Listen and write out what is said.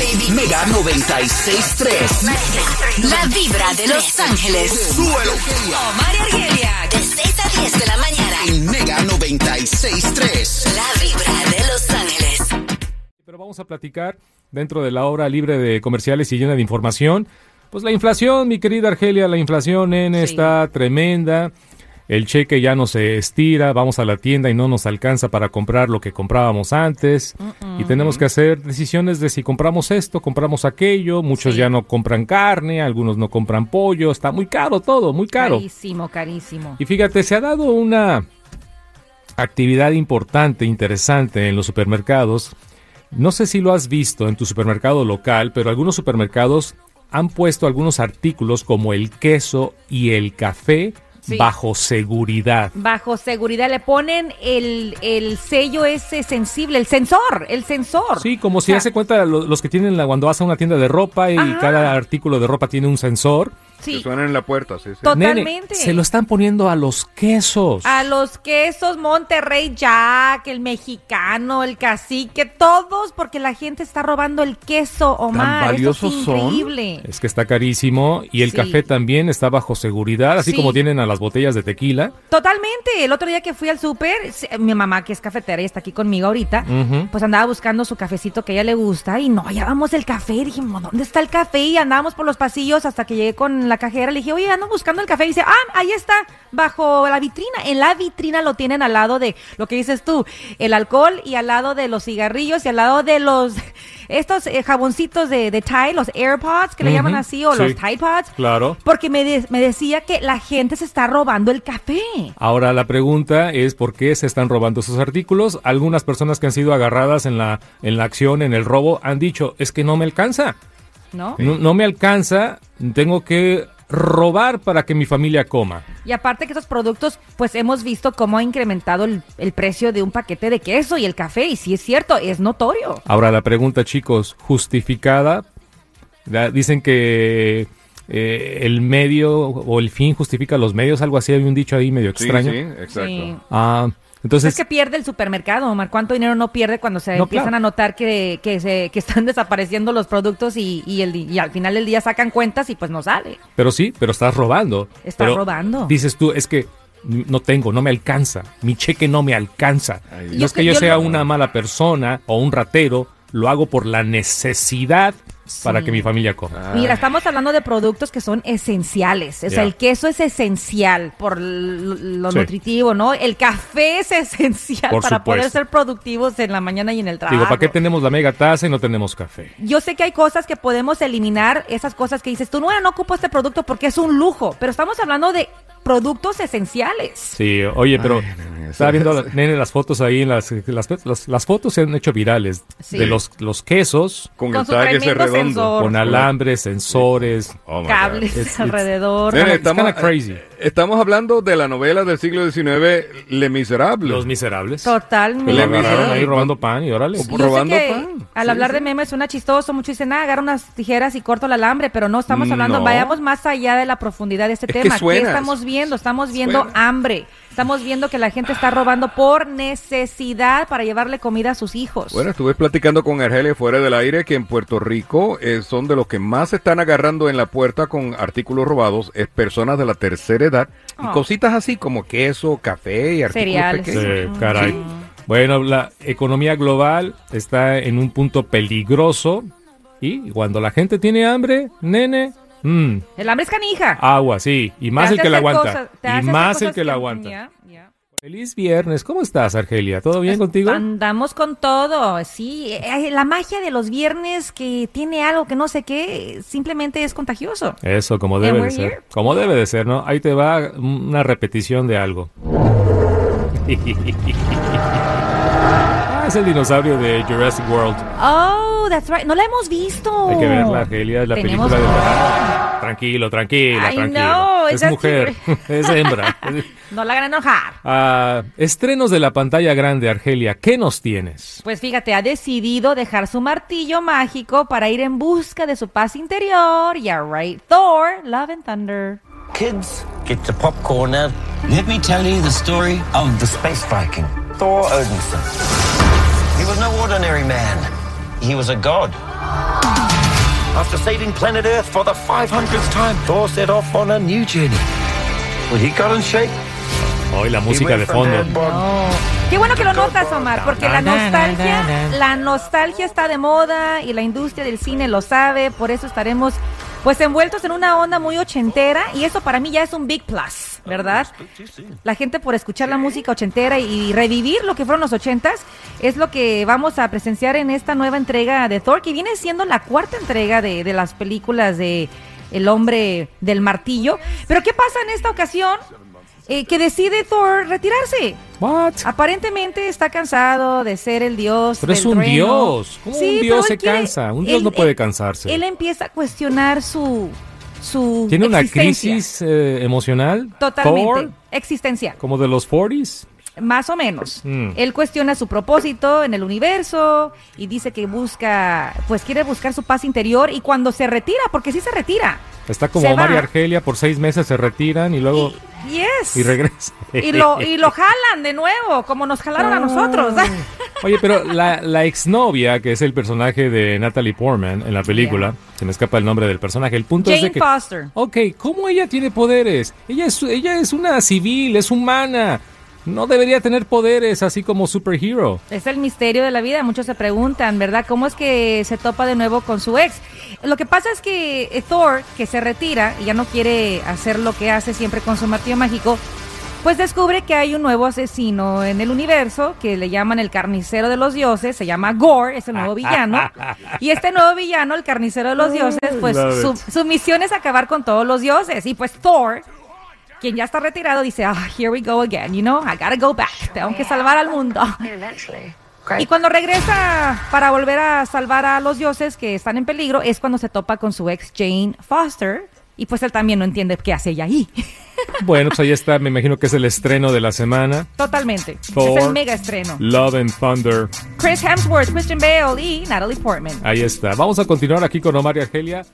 Ángeles. Mega 96.3. La vibra de Los Ángeles. Súbelo. Omar y Argelia. De 6 a 10 de la mañana. En Mega 96.3. La vibra de Los Ángeles. Pero vamos a platicar dentro de la hora libre de comerciales y llena de información. Pues la inflación, mi querida Argelia, la inflación, nene, Sí. está tremenda. El cheque ya no se estira, vamos a la tienda y no nos alcanza para comprar lo que comprábamos antes. Y tenemos que hacer decisiones de si compramos esto, compramos aquello. Muchos Sí. ya no compran carne, algunos no compran pollo. Está muy caro todo, muy caro. Carísimo, carísimo. Y fíjate, se ha dado una actividad importante, interesante en los supermercados. No sé si lo has visto en tu supermercado local, pero algunos supermercados han puesto algunos artículos como el queso y el café Sí. bajo seguridad. Bajo seguridad le ponen el, el sello ese sensible, el sensor, el sensor. Sí, como si O sea, hace cuenta lo- los que tienen la, cuando vas a una tienda de ropa y Ajá. cada artículo de ropa tiene un sensor. Sí, Que suenan en la puerta, sí, sí. totalmente. Nene, se lo están poniendo a los quesos. A los quesos Monterrey Jack, el mexicano, el cacique, todos porque la gente está robando el queso, Omar. Eso valiosos es son? increíble. Es que está carísimo y el Sí. café también está bajo seguridad, así Sí. como tienen a las botellas de tequila. Totalmente. El otro día que fui al súper, mi mamá, que es cafetera y está aquí conmigo ahorita, pues andaba buscando su cafecito que a ella le gusta y no hallábamos el café. Dijimos, ¿dónde está el café? Y andábamos por los pasillos hasta que llegué con la cajera. Le dije, oye, ando buscando el café. Y dice, ah, ahí está, bajo la vitrina. En la vitrina lo tienen al lado de lo que dices tú, el alcohol y al lado de los cigarrillos y al lado de los, estos eh, jaboncitos de, de Tide, los AirPods que le llaman así, o sí. los Tide Pods. Claro. Porque me, de- me decía que la gente se está robando el café. Ahora la pregunta es por qué se están robando esos artículos. Algunas personas que han sido agarradas en la, en la acción, en el robo, han dicho, es que no me alcanza. ¿No? No, no me alcanza, tengo que robar para que mi familia coma. Y aparte que esos productos, pues hemos visto cómo ha incrementado el, el precio de un paquete de queso y el café. Y sí es cierto, es notorio. Ahora la pregunta, chicos, justificada. Dicen que eh, el medio o el fin justifica los medios, algo así, hay un dicho ahí medio Sí, extraño. sí, exacto. Sí. Ah, entonces, es que pierde el supermercado, Omar. ¿Cuánto dinero no pierde cuando se No, empiezan claro. a notar que, que, se, que están desapareciendo los productos y, y, el, y al final del día sacan cuentas y pues no sale? pero sí, pero estás robando. Estás Pero robando. Dices tú, es que no tengo, no me alcanza, mi cheque no me alcanza. Ay, no es que que- yo yo sea lo- una mala persona o un ratero, lo hago por la necesidad para que mi familia coma. Mira, estamos hablando de productos que son esenciales. O sea, el queso es esencial por lo Sí. nutritivo, ¿no? El café es esencial Por para poder ser productivos en la mañana y en el trabajo. Digo, ¿para qué tenemos la mega taza y no tenemos café? Yo sé que hay cosas que podemos eliminar, esas cosas que dices, tú no, no ocupo este producto porque es un lujo, pero estamos hablando de productos esenciales. Sí, oye, pero Ay, estaba viendo, la- nene, las fotos ahí, en las, las, las, las fotos se han hecho virales Sí. de los, los quesos Con, Con el su tag ese redondo. sensor. con alambres, sensores. Oh Cables. It's- alrededor. Nene, estamos, crazy. eh, estamos hablando de la novela del siglo XIX, Le Miserable. Los miserables. Totalmente. Que Le agarraron ahí robando pan y órale. Robando que pan. Al Sí, hablar sí. de memes suena chistoso, muchos dicen, ah, agarra unas tijeras y corto el alambre, pero no estamos hablando, No. vayamos más allá de la profundidad de este Es que tema. ¿Qué suena, estamos viendo? Estamos viendo suena. hambre. Estamos viendo que la gente está robando por necesidad para llevarle comida a sus hijos. Bueno, estuve platicando con Argelia fuera del aire que en Puerto Rico eh, son de los que más se están agarrando en la puerta con artículos robados, es personas de la tercera edad y Oh. cositas así como queso, café y artículos Cereales. pequeños. Sí, caray. Bueno, la economía global está en un punto peligroso y cuando la gente tiene hambre, nene, Mm, El hambre es canija. agua, sí. Y más el que la aguanta. cosas- y más el que la aguanta. Feliz viernes. ¿Cómo estás, Argelia? ¿Todo bien contigo? Andamos con todo, sí. Eh, La magia de los viernes que tiene algo que no sé qué, simplemente es contagioso. Eso, como debe de ser. here. Como debe de ser, ¿no? Ahí te va una repetición de algo. ah, es el dinosaurio de Jurassic World. Oh, that's right. No la hemos visto. Hay que verla, Argelia, es la Tenemos- película del verano. Tranquilo, tranquila, I tranquila. know, es mujer, es hembra. No la hagan enojar. Ah, estrenos de la pantalla grande, Argelia. ¿Qué nos tienes? Pues fíjate, ha decidido dejar su martillo mágico para ir en busca de su paz interior. Yeah, right. Thor, Love and Thunder. Kids, get your popcorn now. Let me tell you the story of the space Viking, Thor Odinson. He was no ordinary man. He was a god. After saving planet Earth for the 500th time, Thor set off on a new journey. Well, he got in shape. Hoy la música de fondo. man bod- Qué bueno que lo notas, Omar, porque la nostalgia, la nostalgia está de moda y la industria del cine lo sabe, por eso estaremos pues envueltos en una onda muy ochentera y eso para mí ya es un big plus, ¿verdad? La gente por escuchar la música ochentera y revivir lo que fueron los ochentas es lo que vamos a presenciar en esta nueva entrega de Thor, que viene siendo la cuarta entrega de, de las películas de El hombre del martillo. Pero ¿qué pasa en esta ocasión? Eh, que decide Thor retirarse. What? Aparentemente está cansado de ser el dios. Pero es un trueno. dios. ¿Cómo un pero dios se quiere- cansa? Un dios él- no puede él- cansarse. Él empieza a cuestionar su su ¿Tiene una existencia. crisis eh, emocional? Totalmente. Thor, Existencial. como de los 40s. Más o menos. Mm. Él cuestiona su propósito en el universo y dice que busca, pues quiere buscar su paz interior y cuando se retira, porque sí se retira. Está como y va. Argelia, por seis meses se retiran y luego Yes. y regresa. Y lo, y lo jalan de nuevo, como nos jalaron a nosotros. Oye, pero la, la exnovia, que es el personaje de Natalie Portman en la película, se me escapa el nombre del personaje, el punto es Jane de que... Foster. Ok, ¿cómo ella tiene poderes? Ella es, ella es una civil, es humana. No debería tener poderes así como superhero. Es el misterio de la vida. Muchos se preguntan, ¿verdad? ¿Cómo es que se topa de nuevo con su ex? Lo que pasa es que eh, Thor, que se retira y ya no quiere hacer lo que hace siempre con su martillo mágico, pues descubre que hay un nuevo asesino en el universo que le llaman el carnicero de los dioses, se llama Gore, es el nuevo villano. Y este nuevo villano, el carnicero de los dioses, pues su, su misión es acabar con todos los dioses. Y pues Thor, quien ya está retirado, dice, ah, here we go again, you know, I gotta go back, tengo que salvar al mundo. Y cuando regresa para volver a salvar a los dioses que están en peligro, es cuando se topa con su ex Jane Foster. Y pues él también no entiende qué hace ella ahí. Bueno, pues ahí está, me imagino que es el estreno de la semana. Totalmente. Thor. Es el mega estreno. Love and Thunder. Chris Hemsworth, Christian Bale y Natalie Portman. Ahí está. Vamos a continuar aquí con Omar y Argelia.